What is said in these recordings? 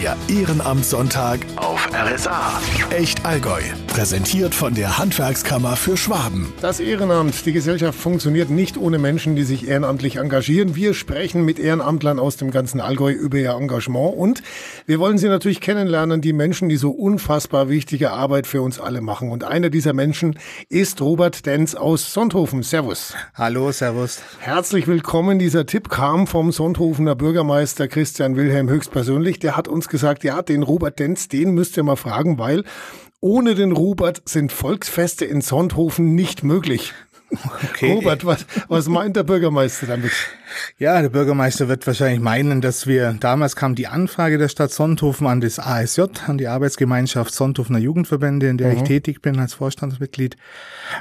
Der Ehrenamtssonntag auf RSA. Echt Allgäu. Präsentiert von der Handwerkskammer für Schwaben. Das Ehrenamt. Die Gesellschaft funktioniert nicht ohne Menschen, die sich ehrenamtlich engagieren. Wir sprechen mit Ehrenamtlern aus dem ganzen Allgäu über ihr Engagement und wir wollen sie natürlich kennenlernen, die Menschen, die so unfassbar wichtige Arbeit für uns alle machen. Und einer dieser Menschen ist Robert Denz aus Sonthofen. Servus. Hallo, servus. Herzlich willkommen. Dieser Tipp kam vom Sonthofener Bürgermeister Christian Wilhelm höchstpersönlich. Der hat uns gesagt, ja, den Robert Denz, den müsst ihr mal fragen, weil ohne den Robert sind Volksfeste in Sonthofen nicht möglich. Okay. Robert, was, was meint der Bürgermeister damit? Ja, der Bürgermeister wird wahrscheinlich meinen, dass wir, damals kam die Anfrage der Stadt Sonthofen an das ASJ, an die Arbeitsgemeinschaft Sonthofener Jugendverbände, in der mhm. ich tätig bin als Vorstandsmitglied,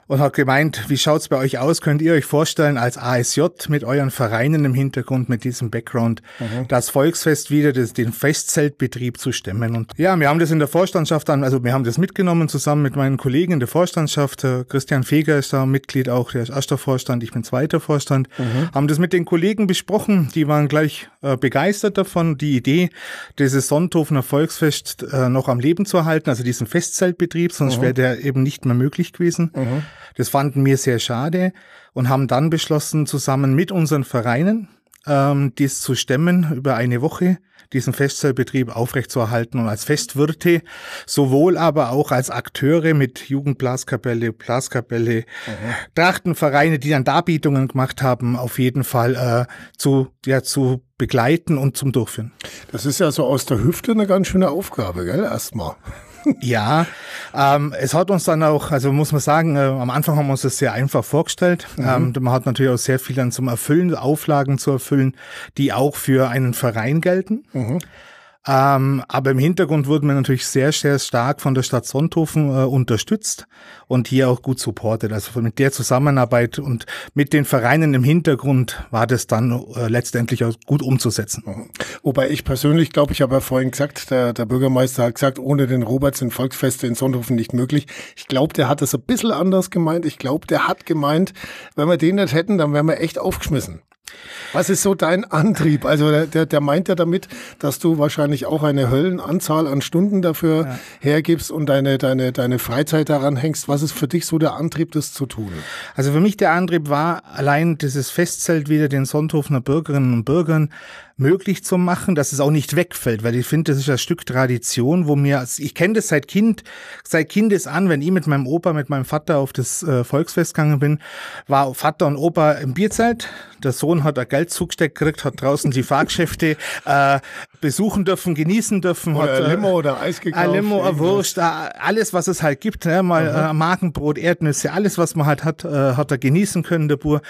und hat gemeint, wie schaut's bei euch aus? Könnt ihr euch vorstellen, als ASJ mit euren Vereinen im Hintergrund, mit diesem Background, mhm. das Volksfest wieder das, den Festzeltbetrieb zu stemmen? Und ja, wir haben das in der Vorstandschaft dann, also wir haben das mitgenommen zusammen mit meinen Kollegen in der Vorstandschaft. Christian Feger ist da Mitglied auch, der ist erster Vorstand, ich bin zweiter Vorstand, mhm. haben das mit den Kollegen besprochen, die waren gleich äh, begeistert davon, die Idee, dieses Sonthofener Volksfest äh, noch am Leben zu erhalten, also diesen Festzeltbetrieb, sonst mhm. wäre der eben nicht mehr möglich gewesen. Mhm. Das fanden wir sehr schade und haben dann beschlossen, zusammen mit unseren Vereinen, ähm, dies zu stemmen über eine Woche diesen Festzellbetrieb aufrechtzuerhalten und als Festwirte, sowohl aber auch als Akteure mit Jugendblaskapelle, Blaskapelle, mhm. Trachtenvereine, die dann Darbietungen gemacht haben, auf jeden Fall äh, zu, ja, zu begleiten und zum Durchführen. Das ist ja so aus der Hüfte eine ganz schöne Aufgabe, gell? Erstmal. Ja, ähm, es hat uns dann auch, also muss man sagen, äh, am Anfang haben wir uns das sehr einfach vorgestellt. Mhm. Ähm, man hat natürlich auch sehr viel dann zum Erfüllen, Auflagen zu erfüllen, die auch für einen Verein gelten. Mhm. Ähm, aber im Hintergrund wurden wir natürlich sehr, sehr stark von der Stadt Sonthofen äh, unterstützt und hier auch gut supportet. Also mit der Zusammenarbeit und mit den Vereinen im Hintergrund war das dann äh, letztendlich auch gut umzusetzen. Wobei ich persönlich glaube, ich habe ja vorhin gesagt, der, der Bürgermeister hat gesagt, ohne den Robert sind Volksfeste in Sonthofen nicht möglich. Ich glaube, der hat das ein bisschen anders gemeint. Ich glaube, der hat gemeint, wenn wir den nicht hätten, dann wären wir echt aufgeschmissen. Was ist so dein Antrieb? Also der, der, der meint ja damit, dass du wahrscheinlich auch eine Höllenanzahl an Stunden dafür ja. hergibst und deine, deine, deine Freizeit daran hängst. Was ist für dich so der Antrieb, das zu tun? Also für mich der Antrieb war allein dieses Festzelt wieder den Sonthofener Bürgerinnen und Bürgern möglich zu machen, dass es auch nicht wegfällt, weil ich finde, das ist ein Stück Tradition, wo mir, ich kenne das seit Kind, seit Kindes an, wenn ich mit meinem Opa, mit meinem Vater auf das äh, Volksfest gegangen bin, war Vater und Opa im Bierzelt, der Sohn hat ein Geld zugesteckt gekriegt, hat draußen die Fahrgeschäfte äh, besuchen dürfen, genießen dürfen. Oder hat, ein Limo oder Eis gekauft. Ein Limo, eine Wurst, alles, was es halt gibt, ne? mal äh, Markenbrot, Erdnüsse, alles, was man halt hat, äh, hat er genießen können, der Bur.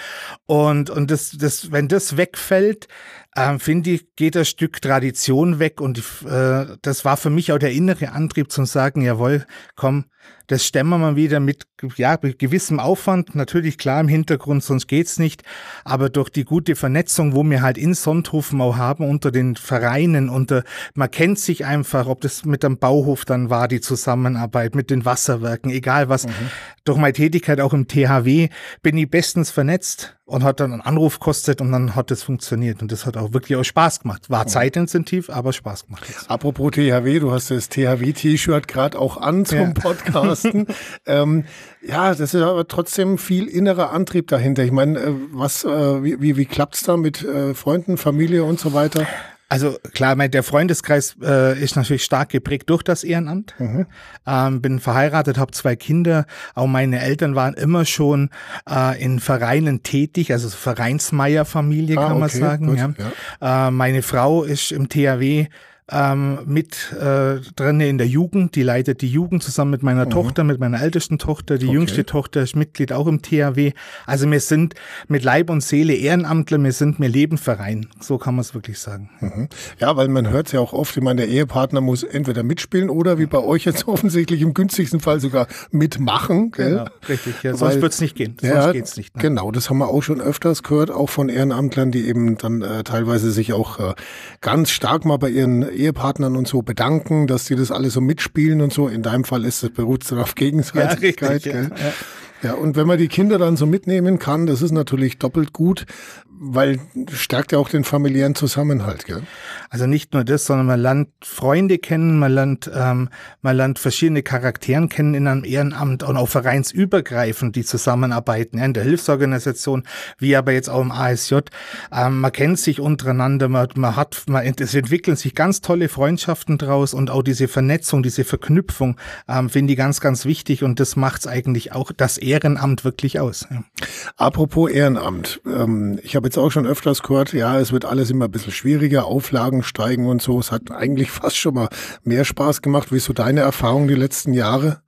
Und, und das, das, wenn das wegfällt, ähm, finde ich, geht das Stück Tradition weg und äh, das war für mich auch der innere Antrieb zum sagen, jawohl, komm, das stemmen wir mal wieder mit ja, gewissem Aufwand, natürlich klar im Hintergrund, sonst geht's nicht, aber durch die gute Vernetzung, wo wir halt in Sonthofen auch haben, unter den Vereinen, unter, man kennt sich einfach, ob das mit dem Bauhof dann war, die Zusammenarbeit, mit den Wasserwerken, egal was, mhm. durch meine Tätigkeit auch im THW bin ich bestens vernetzt und hat dann einen Anruf kostet und dann hat es funktioniert und das hat auch wirklich auch Spaß gemacht. War mhm. zeitintensiv, aber Spaß gemacht. Apropos THW, du hast das THW-T-Shirt gerade auch an zum ja. Podcasten. ähm, ja, das ist aber trotzdem viel innerer Antrieb dahinter. Ich meine, äh, was, äh, wie, wie, wie klappt's da mit äh, Freunden, Familie und so weiter? Also klar, mein, der Freundeskreis äh, ist natürlich stark geprägt durch das Ehrenamt. Mhm. Ähm, bin verheiratet, habe zwei Kinder. Auch meine Eltern waren immer schon äh, in Vereinen tätig, also Vereinsmeierfamilie ah, kann man sagen. Gut, ja. Ja. Äh, meine Frau ist im THW ähm, mit äh, drin in der Jugend. Die leitet die Jugend zusammen mit meiner mhm. Tochter, mit meiner ältesten Tochter. Die okay. jüngste Tochter ist Mitglied auch im THW. Also wir sind mit Leib und Seele Ehrenamtler, wir sind mir Lebenverein. So kann man es wirklich sagen. Mhm. Ja, weil man hört es ja auch oft, ich meine, der Ehepartner muss entweder mitspielen oder wie bei euch jetzt offensichtlich im günstigsten Fall sogar mitmachen. Gell? Genau, richtig. Ja, sonst wird es nicht gehen. Sonst ja, geht's nicht. Ne? Genau, das haben wir auch schon öfters gehört, auch von Ehrenamtlern, die eben dann äh, teilweise sich auch äh, ganz stark mal bei ihren Ehepartnern und so bedanken, dass sie das alles so mitspielen und so. In deinem Fall ist es beruht dann auf Gegenseitigkeit. Ja, richtig, ja, ja. Ja, und wenn man die Kinder dann so mitnehmen kann, das ist natürlich doppelt gut, weil stärkt ja auch den familiären Zusammenhalt, gell? Also nicht nur das, sondern man lernt Freunde kennen, man lernt, ähm, man lernt verschiedene Charakteren kennen in einem Ehrenamt und auch vereinsübergreifend, die zusammenarbeiten, ja, in der Hilfsorganisation, wie aber jetzt auch im ASJ. Ähm, man kennt sich untereinander, man, man hat, man, es entwickeln sich ganz tolle Freundschaften draus und auch diese Vernetzung, diese Verknüpfung, ähm, finde ich ganz, ganz wichtig und das macht es eigentlich auch das Ehrenamt wirklich aus. Ja. Apropos Ehrenamt, ähm, ich habe jetzt auch schon öfters gehört, ja, es wird alles immer ein bisschen schwieriger, Auflagen steigen und so. Es hat eigentlich fast schon mal mehr Spaß gemacht. Wie ist so deine Erfahrung die letzten Jahre?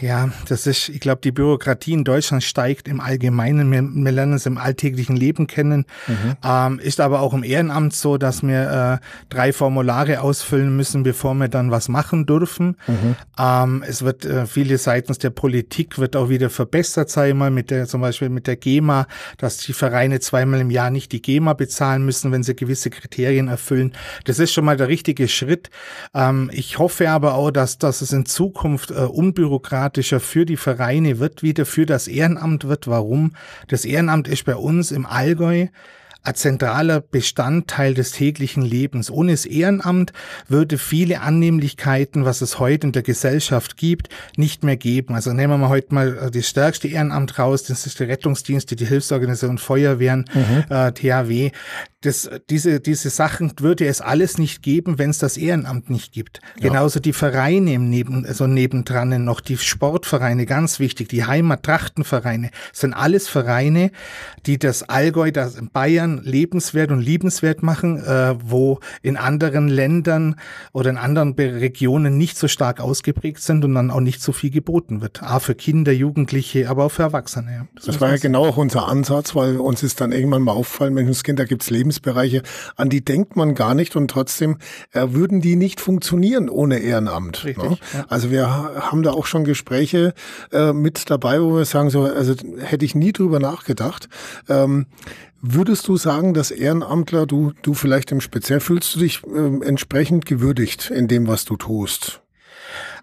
Ja, das ist, ich glaube, die Bürokratie in Deutschland steigt im Allgemeinen. Wir, wir lernen es im alltäglichen Leben kennen. Mhm. Ähm, ist aber auch im Ehrenamt so, dass wir äh, drei Formulare ausfüllen müssen, bevor wir dann was machen dürfen. Mhm. Ähm, es wird äh, viele seitens der Politik wird auch wieder verbessert, sei mal mit der, zum Beispiel mit der GEMA, dass die Vereine zweimal im Jahr nicht die GEMA bezahlen müssen, wenn sie gewisse Kriterien erfüllen. Das ist schon mal der richtige Schritt. Ähm, ich hoffe aber auch, dass, dass es in Zukunft äh, unbürokratisch unbürokratischer für die Vereine wird, wieder für das Ehrenamt wird. Warum? Das Ehrenamt ist bei uns im Allgäu ein zentraler Bestandteil des täglichen Lebens. Ohne das Ehrenamt würde viele Annehmlichkeiten, was es heute in der Gesellschaft gibt, nicht mehr geben. Also nehmen wir mal heute mal äh, das stärkste Ehrenamt raus, das ist der Rettungsdienst, die Hilfsorganisation Feuerwehren, mhm. äh, THW das, diese, diese Sachen würde es alles nicht geben, wenn es das Ehrenamt nicht gibt. Ja. Genauso die Vereine neben, also nebendran noch, die Sportvereine, ganz wichtig, die Heimattrachtenvereine, sind alles Vereine, die das Allgäu, das Bayern lebenswert und liebenswert machen, äh, wo in anderen Ländern oder in anderen Regionen nicht so stark ausgeprägt sind und dann auch nicht so viel geboten wird. A für Kinder, Jugendliche, aber auch für Erwachsene. Das, das war ja genau auch unser Ansatz, weil uns ist dann irgendwann mal auffallen, Menschenskind, da gibt's Lebens Lebensbereiche, an die denkt man gar nicht und trotzdem äh, würden die nicht funktionieren ohne Ehrenamt. Richtig, ne? ja. Also wir haben da auch schon Gespräche äh, mit dabei, wo wir sagen, so, also hätte ich nie drüber nachgedacht. Ähm, Würdest du sagen, dass Ehrenamtler, du, du vielleicht im Speziell, fühlst du dich äh, entsprechend gewürdigt in dem, was du tust?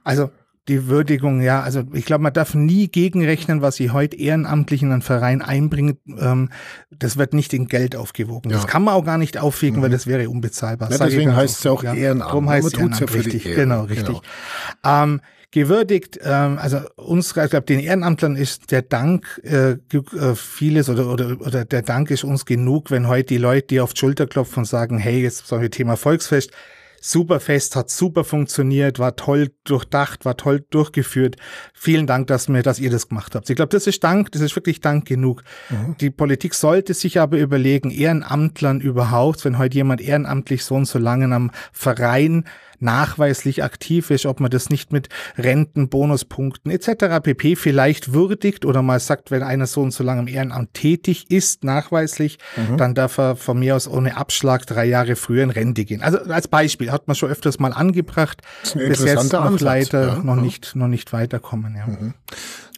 Also die Würdigung, ja, also ich glaube, man darf nie gegenrechnen, was sie heute ehrenamtlich in einen Verein einbringen. Ähm, das wird nicht in Geld aufgewogen. Ja. Das kann man auch gar nicht aufwiegen, mhm. weil das wäre unbezahlbar. Ja, deswegen heißt es ja auch ja. Ehrenamt. Darum heißt es Ehrenamt, ja richtig. Genau, richtig. Genau. Ähm, gewürdigt, ähm, also uns, ich glaube, den Ehrenamtlern ist der Dank äh, äh, vieles oder, oder, oder der Dank ist uns genug, wenn heute die Leute, die auf die Schulter klopfen und sagen, hey, jetzt so ein Thema Volksfest, super fest, hat super funktioniert, war toll durchdacht, war toll durchgeführt. Vielen Dank, dass mir, dass ihr das gemacht habt. Ich glaube, das ist Dank, das ist wirklich Dank genug. Mhm. Die Politik sollte sich aber überlegen, Ehrenamtlern überhaupt, wenn heute jemand ehrenamtlich so und so lange am Verein nachweislich aktiv ist, ob man das nicht mit Renten, Bonuspunkten etc. pp. vielleicht würdigt oder mal sagt, wenn einer so und so lange im Ehrenamt tätig ist, nachweislich, mhm. dann darf er von mir aus ohne Abschlag drei Jahre früher in Rente gehen. Also als Beispiel hat man schon öfters mal angebracht, bis jetzt noch Ansatz, leider ja, noch ja. nicht noch nicht weiterkommen. Ja. Mhm.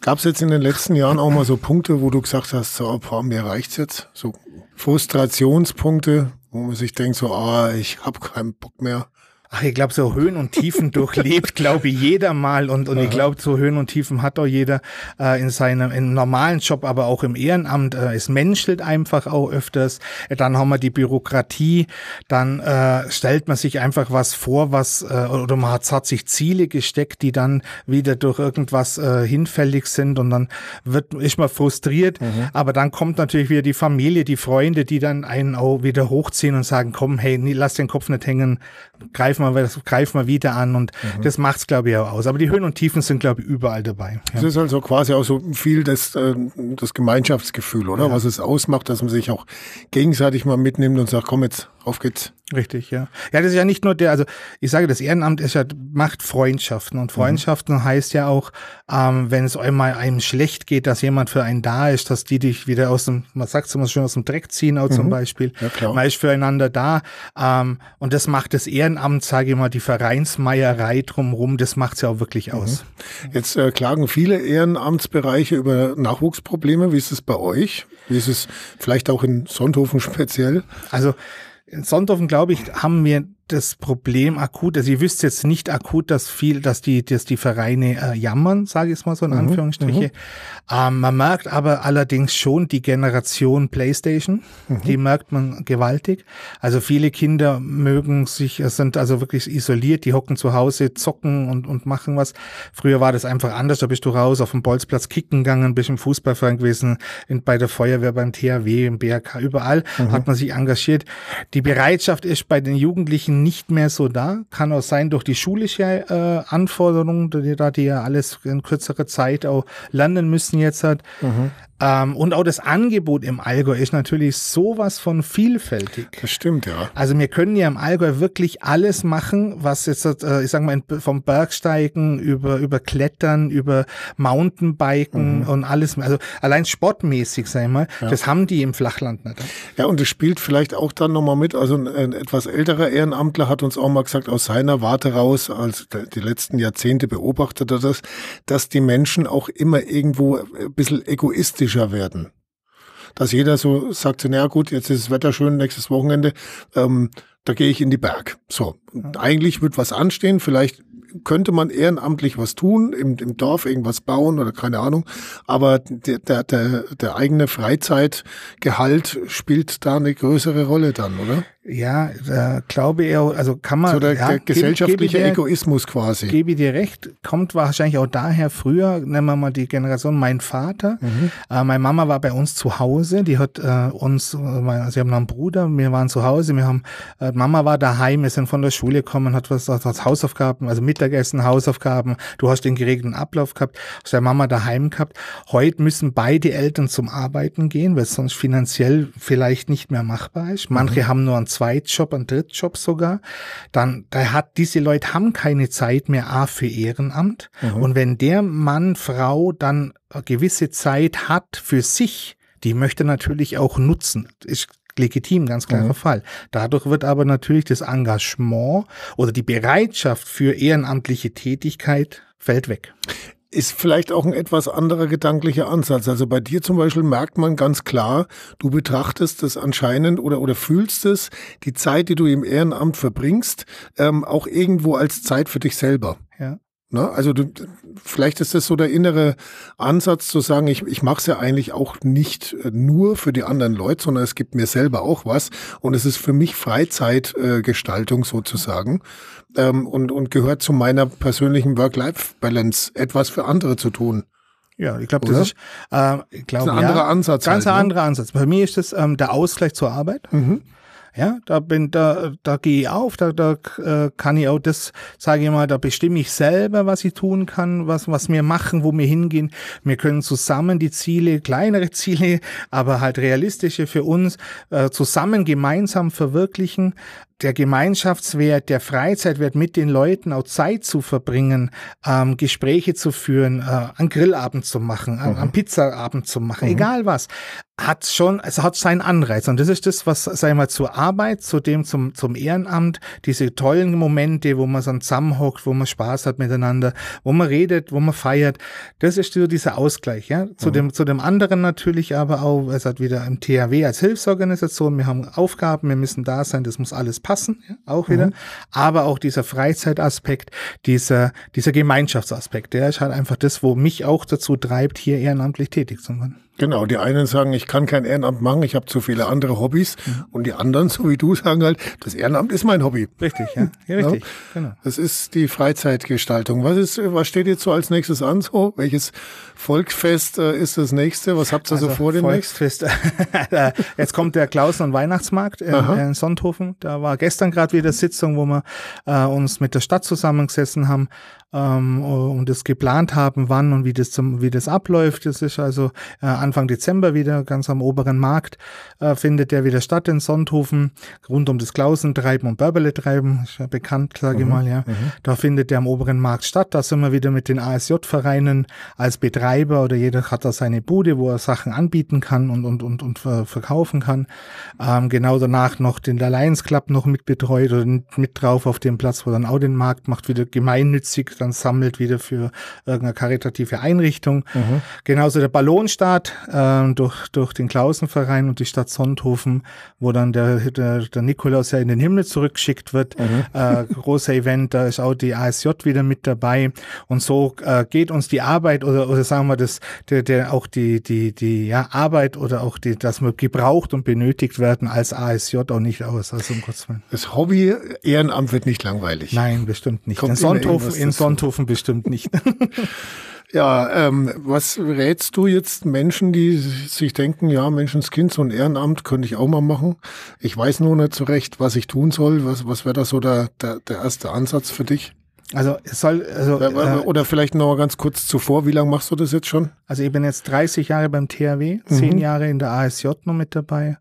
Gab es jetzt in den letzten Jahren auch mal so Punkte, wo du gesagt hast, so, boah, mir reicht's jetzt, so Frustrationspunkte, wo man sich denkt, so, ah, ich habe keinen Bock mehr. Ach, ich glaube, so Höhen und Tiefen durchlebt, glaube ich, jeder mal. Und, und ich glaube, so Höhen und Tiefen hat auch jeder äh, in seinem im normalen Job, aber auch im Ehrenamt. Äh, es menschelt einfach auch öfters. Dann haben wir die Bürokratie. Dann äh, stellt man sich einfach was vor, was äh, oder man hat, hat sich Ziele gesteckt, die dann wieder durch irgendwas äh, hinfällig sind und dann wird ist man frustriert. Mhm. Aber dann kommt natürlich wieder die Familie, die Freunde, die dann einen auch wieder hochziehen und sagen, komm, hey, lass den Kopf nicht hängen, greif greif mal, greif mal wieder an und mhm. das macht's glaube ich auch aus. Aber die Höhen und Tiefen sind glaube ich überall dabei. Ja. Das ist also quasi auch so viel das, äh, das Gemeinschaftsgefühl, oder? Ja. Was es ausmacht, dass man sich auch gegenseitig mal mitnimmt und sagt, komm jetzt, auf geht's. Richtig, ja. Ja, das ist ja nicht nur der, also ich sage, das Ehrenamt ist ja, macht Freundschaften und Freundschaften mhm. heißt ja auch, ähm, wenn es einmal einem schlecht geht, dass jemand für einen da ist, dass die dich wieder aus dem, man sagt es immer schön, aus dem Dreck ziehen, auch mhm. zum Beispiel. Ja, klar. Man ist füreinander da ähm, und das macht das Ehrenamt, sage ich mal, die Vereinsmeierei drumherum, das macht's ja auch wirklich aus. Mhm. Jetzt äh, klagen viele Ehrenamtsbereiche über Nachwuchsprobleme. Wie ist es bei euch? Wie ist es vielleicht auch in Sonthofen speziell? Also Sonthofen, glaube ich, haben wir das Problem akut, also ihr wisst jetzt nicht akut, dass viel, dass die, dass die Vereine äh, jammern, sage ich es mal so in mhm, Anführungsstriche. Ähm, man merkt aber allerdings schon die Generation PlayStation, mhm. die merkt man gewaltig. Also viele Kinder mögen sich, sind also wirklich isoliert, die hocken zu Hause, zocken und, und machen was. Früher war das einfach anders, da bist du raus auf dem Bolzplatz kicken gegangen, bist im Fußballverein gewesen, in, bei der Feuerwehr, beim THW, im BRK, überall mhm. hat man sich engagiert. Die Bereitschaft ist bei den Jugendlichen nicht mehr so da. Kann auch sein durch die schulische äh, Anforderungen, die, die ja alles in kürzerer Zeit auch lernen müssen jetzt hat. Mhm. Ähm, und auch das Angebot im Allgäu ist natürlich sowas von vielfältig. Das stimmt, ja. Also wir können ja im Allgäu wirklich alles machen, was jetzt, äh, ich sag mal, vom Bergsteigen über, über Klettern, über Mountainbiken mhm. und alles. Also allein sportmäßig, sag ich mal, ja. das haben die im Flachland nicht. Ja, und es spielt vielleicht auch dann nochmal mit. Also ein, ein, etwas älterer Ehrenamtler hat uns auch mal gesagt, aus seiner Warte raus, als die letzten Jahrzehnte beobachtet er das, dass die Menschen auch immer irgendwo ein bisschen egoistisch realistischer werden. Dass jeder so sagt, naja gut, jetzt ist das Wetter schön, nächstes Wochenende, ähm, da gehe ich in die Berg. So, und eigentlich wird was anstehen, vielleicht könnte man ehrenamtlich was tun, im, im Dorf irgendwas bauen oder keine Ahnung, aber der, der, der, der eigene Freizeitgehalt spielt da eine größere Rolle dann, oder? Ja, äh, glaube ich, also kann man. So der, ja, gesellschaftliche gebe, gebe Egoismus quasi. Gebe ich dir recht, kommt wahrscheinlich auch daher früher, nennen wir mal die Generation, mein Vater. Mhm. Äh, meine Mama war bei uns zu Hause, die hat äh, uns, äh, sie haben noch einen Bruder, wir waren zu Hause, wir haben, äh, Mama war daheim, wir sind von der Schule gekommen, hat was hat Hausaufgaben, also Mittagessen, Hausaufgaben, du hast den geregelten Ablauf gehabt, hast der Mama daheim gehabt. Heute müssen beide Eltern zum Arbeiten gehen, weil es sonst finanziell vielleicht nicht mehr machbar ist. Manche mhm. haben nur einen Zweitjob, einen Drittjob sogar, dann da hat diese Leute haben keine Zeit mehr A für Ehrenamt. Mhm. Und wenn der Mann, Frau dann eine gewisse Zeit hat für sich, die möchte natürlich auch nutzen. Ist legitim, ganz klarer mhm. Fall. Dadurch wird aber natürlich das Engagement oder die Bereitschaft für ehrenamtliche Tätigkeit fällt weg ist vielleicht auch ein etwas anderer gedanklicher Ansatz. Also bei dir zum Beispiel merkt man ganz klar, du betrachtest es anscheinend oder, oder fühlst es, die Zeit, die du im Ehrenamt verbringst, ähm, auch irgendwo als Zeit für dich selber. Ne? Also du, vielleicht ist das so der innere Ansatz zu sagen, ich, ich mache es ja eigentlich auch nicht äh, nur für die anderen Leute, sondern es gibt mir selber auch was und es ist für mich Freizeitgestaltung äh, sozusagen ähm, und, und gehört zu meiner persönlichen Work-Life-Balance, etwas für andere zu tun. Ja, ich glaube, das ist, äh, ich glaub, das ist ein anderer ja, Ansatz. Ganz halt, ein ne? anderer Ansatz. Bei mir ist das ähm, der Ausgleich zur Arbeit. Mhm. Ja, da bin, da, da gehe ich auf, da, da äh, kann ich auch das, sage ich mal, da bestimme ich selber, was ich tun kann, was, was wir machen, wo wir hingehen. Wir können zusammen die Ziele, kleinere Ziele, aber halt realistische für uns, äh, zusammen gemeinsam verwirklichen der Gemeinschaftswert, der Freizeitwert mit den Leuten auch Zeit zu verbringen, ähm, Gespräche zu führen, äh, einen Grillabend zu machen, mhm. einen Pizzaabend zu machen, mhm. egal was, hat schon, es hat seinen Anreiz. Und das ist das, was, sag ich mal, zur Arbeit, zu dem, zum, zum Ehrenamt, diese tollen Momente, wo man dann zusammenhockt, wo man Spaß hat miteinander, wo man redet, wo man feiert. Das ist so dieser Ausgleich, ja. Zu mhm. dem, zu dem anderen natürlich aber auch, es hat wieder im THW als Hilfsorganisation, wir haben Aufgaben, wir müssen da sein, das muss alles passen, ja, auch wieder. Mhm. Aber auch dieser Freizeitaspekt, dieser, dieser Gemeinschaftsaspekt, der ist halt einfach das, wo mich auch dazu treibt, hier ehrenamtlich tätig zu werden. Genau, die einen sagen, ich kann kein Ehrenamt machen, ich habe zu viele andere Hobbys. Mhm. Und die anderen, so wie du, sagen halt, das Ehrenamt ist mein Hobby. Richtig, ja. ja richtig, genau. Das ist die Freizeitgestaltung. Was ist, was steht jetzt so als nächstes an? So, welches Volksfest äh, ist das nächste? Was habt ihr also so vor demnächst? Volksfest. jetzt kommt der Klausen- und Weihnachtsmarkt in, in Sonthofen. Da war gestern gerade wieder Sitzung, wo wir äh, uns mit der Stadt zusammengesessen haben ähm, und das geplant haben, wann und wie das zum, wie das abläuft. Das ist also äh, Anfang Dezember wieder ganz am oberen Markt äh, findet der wieder statt in Sonthofen, rund um das Klausentreiben und Bärbele-Treiben, ist ja bekannt, sage ich mhm, mal, ja. Mhm. Da findet der am oberen Markt statt. Da sind wir wieder mit den ASJ-Vereinen als Betreiber oder jeder hat da seine Bude, wo er Sachen anbieten kann und, und, und, und verkaufen kann. Ähm, genau danach noch den Alliance Club noch mit betreut oder mit drauf auf dem Platz, wo dann auch den Markt macht, wieder gemeinnützig dann sammelt wieder für irgendeine karitative Einrichtung. Mhm. Genauso der Ballonstart äh, durch, durch den Klausenverein und die Stadt Sonthofen, wo dann der, der, der Nikolaus ja in den Himmel zurückgeschickt wird. Mhm. Äh, großer Event, da ist auch die ASJ wieder mit dabei. Und so äh, geht uns die Arbeit oder, oder sagen wir das, der, der auch die, die, die ja, Arbeit oder auch die, dass wir gebraucht und benötigt werden als ASJ auch nicht aus. Also um Gottes Willen. Das Hobby Ehrenamt wird nicht langweilig. Nein, bestimmt nicht. Kommt in Sonthofen, in Sonthofen bestimmt nicht. Ja, ähm, was rätst du jetzt Menschen, die sich denken, ja, Menschenskind, so ein Ehrenamt könnte ich auch mal machen. Ich weiß nur nicht so recht, was ich tun soll. Was, was wäre da so der, der, der erste Ansatz für dich? Also es soll also äh, oder vielleicht noch mal ganz kurz zuvor, wie lange machst du das jetzt schon? Also ich bin jetzt 30 Jahre beim THW, zehn mhm. Jahre in der ASJ noch mit dabei.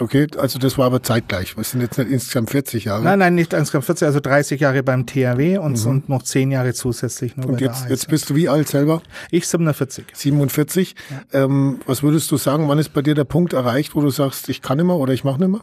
Okay, also das war aber zeitgleich. Was sind jetzt nicht insgesamt 40 Jahre? Nein, nein, nicht insgesamt 40, also 30 Jahre beim THW und, mhm. und noch 10 Jahre zusätzlich noch und jetzt, jetzt bist du wie alt selber? Ich 47. 47. Ja. Ähm, was würdest du sagen, wann ist bei dir der Punkt erreicht, wo du sagst, ich kann nicht mehr oder ich mache nicht mehr?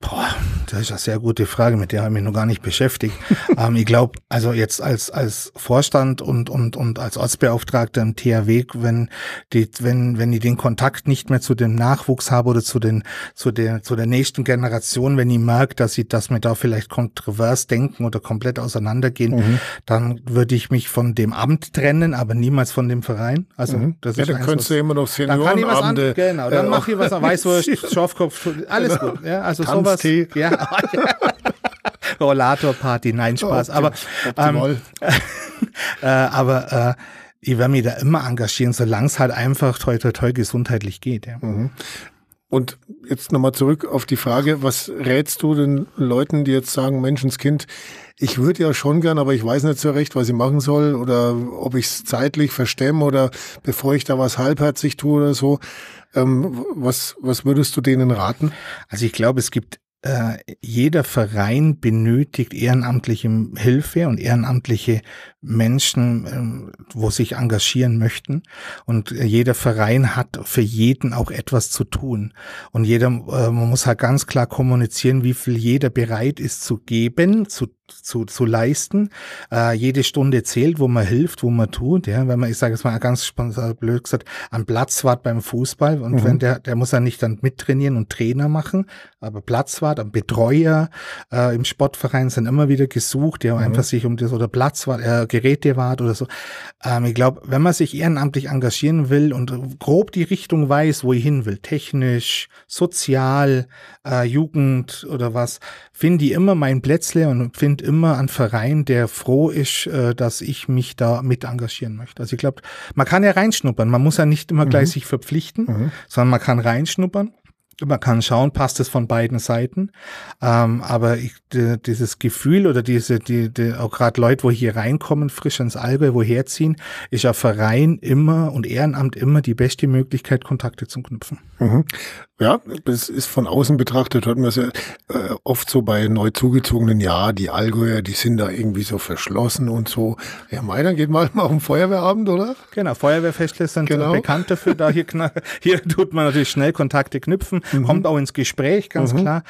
Boah, das ist eine sehr gute Frage, mit der habe ich mich noch gar nicht beschäftigt. ähm, ich glaube, also jetzt als, als Vorstand und, und, und als Ortsbeauftragter im THW, wenn die, wenn, wenn ich den Kontakt nicht mehr zu dem Nachwuchs habe oder zu den, zu der, zu der nächsten Generation, wenn ich merke, dass ich, dass wir da vielleicht kontrovers denken oder komplett auseinandergehen, mhm. dann würde ich mich von dem Amt trennen, aber niemals von dem Verein. Also, mhm. das ja, ist dann könntest du immer noch Seniorenabende. Dann kann ich was an, genau, dann äh, mache ich was, Weißwurst, Schafkopf, alles genau. gut. Ja, also sowas. Ja. Rollatorparty, nein, Spaß. Oh, aber ähm, äh, aber äh, ich werde mich da immer engagieren, solange es halt einfach toll, toll, toll gesundheitlich geht. Ja. Mhm. Und jetzt nochmal zurück auf die Frage, was rätst du den Leuten, die jetzt sagen, Menschenskind, ich würde ja schon gern, aber ich weiß nicht so recht, was ich machen soll oder ob ich es zeitlich verstemme oder bevor ich da was halbherzig tue oder so. Ähm, was, was würdest du denen raten? Also ich glaube, es gibt äh, jeder Verein benötigt ehrenamtliche Hilfe und ehrenamtliche Menschen, ähm, wo sich engagieren möchten. Und äh, jeder Verein hat für jeden auch etwas zu tun. Und jeder, äh, man muss halt ganz klar kommunizieren, wie viel jeder bereit ist zu geben, zu zu, zu leisten. Äh, jede Stunde zählt, wo man hilft, wo man tut. Ja, wenn man, ich sage jetzt mal ganz blöd gesagt, am Platzwart beim Fußball und mhm. wenn der, der muss ja nicht dann mittrainieren und Trainer machen, aber Platzwart, am Betreuer äh, im Sportverein sind immer wieder gesucht, die mhm. einfach sich um das oder Platzwart, äh, Gerätewart oder so. Ähm, ich glaube, wenn man sich ehrenamtlich engagieren will und grob die Richtung weiß, wo ich hin will, technisch, sozial, äh, Jugend oder was, finde ich immer mein Plätzle und finde immer einen Verein, der froh ist, äh, dass ich mich da mit engagieren möchte. Also ich glaube, man kann ja reinschnuppern. Man muss ja nicht immer gleich mhm. sich verpflichten, mhm. sondern man kann reinschnuppern. Man kann schauen, passt es von beiden Seiten. Ähm, aber ich, die, dieses Gefühl oder diese, die, die auch gerade Leute, wo hier reinkommen, frisch ins Allgäu, woher ziehen, ist ja Verein immer und Ehrenamt immer die beste Möglichkeit, Kontakte zu knüpfen. Mhm. Ja, das ist von außen betrachtet, hört man es ja äh, oft so bei neu zugezogenen, ja, die Allgäuer, die sind da irgendwie so verschlossen und so. Ja, mei, dann geht mal auf den Feuerwehrabend, oder? Genau, Feuerwehrfestle sind genau. bekannt dafür. Da hier, hier tut man natürlich schnell Kontakte knüpfen, mhm. kommt auch ins Gespräch, ganz mhm. klar.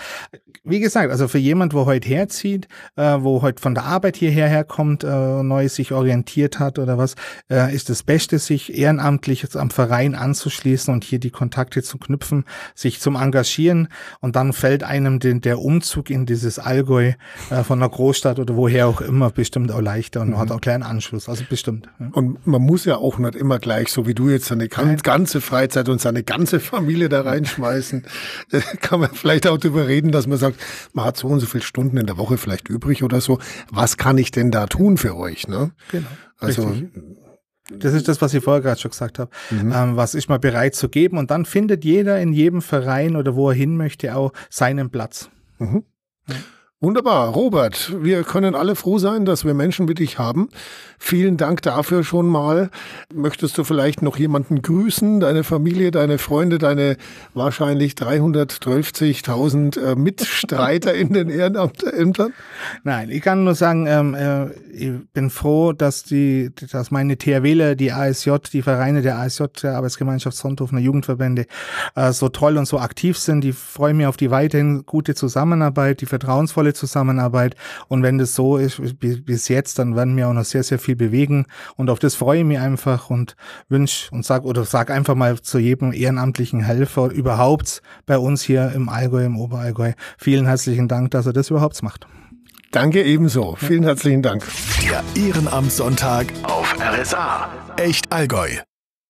Wie gesagt, also für jemand, wo heute herzieht, äh, wo heute von der Arbeit hierher herkommt, äh, neu sich orientiert hat oder was, äh, ist das Beste, sich ehrenamtlich am Verein anzuschließen und hier die Kontakte zu knüpfen sich zum Engagieren und dann fällt einem den, der Umzug in dieses Allgäu äh, von der Großstadt oder woher auch immer bestimmt auch leichter und mhm. hat auch kleinen Anschluss, also bestimmt. Ja. Und man muss ja auch nicht immer gleich, so wie du jetzt seine ganze Freizeit und seine ganze Familie da reinschmeißen. kann man vielleicht auch darüber reden, dass man sagt, man hat so und so viele Stunden in der Woche vielleicht übrig oder so. Was kann ich denn da tun für euch? Ne? Genau. Also Richtig. Das ist das, was ich vorher gerade schon gesagt habe. Mhm. Ähm, was ist man bereit zu geben? Und dann findet jeder in jedem Verein oder wo er hin möchte auch seinen Platz. Mhm. Ja. Wunderbar, Robert. Wir können alle froh sein, dass wir Menschen wie dich haben. Vielen Dank dafür schon mal. Möchtest du vielleicht noch jemanden grüßen? Deine Familie, deine Freunde, deine wahrscheinlich 312.000 äh, Mitstreiter in den Ehrenämtern? Nein, ich kann nur sagen, ähm, äh, ich bin froh, dass die, dass meine THWler, die ASJ, die Vereine der ASJ, der Arbeitsgemeinschaft Sonthofener Jugendverbände, äh, so toll und so aktiv sind. Ich freue mich auf die weiterhin gute Zusammenarbeit, die vertrauensvolle tolle Zusammenarbeit. Und wenn das so ist bis jetzt, dann werden wir auch noch sehr, sehr viel bewegen. Und auf das freue ich mich einfach und wünsche und sag oder sag einfach mal zu jedem ehrenamtlichen Helfer überhaupt bei uns hier im Allgäu, im Oberallgäu. Vielen herzlichen Dank, dass er das überhaupt macht. Danke ebenso. Vielen herzlichen Dank. Der Ehrenamtssonntag auf RSA. Echt Allgäu.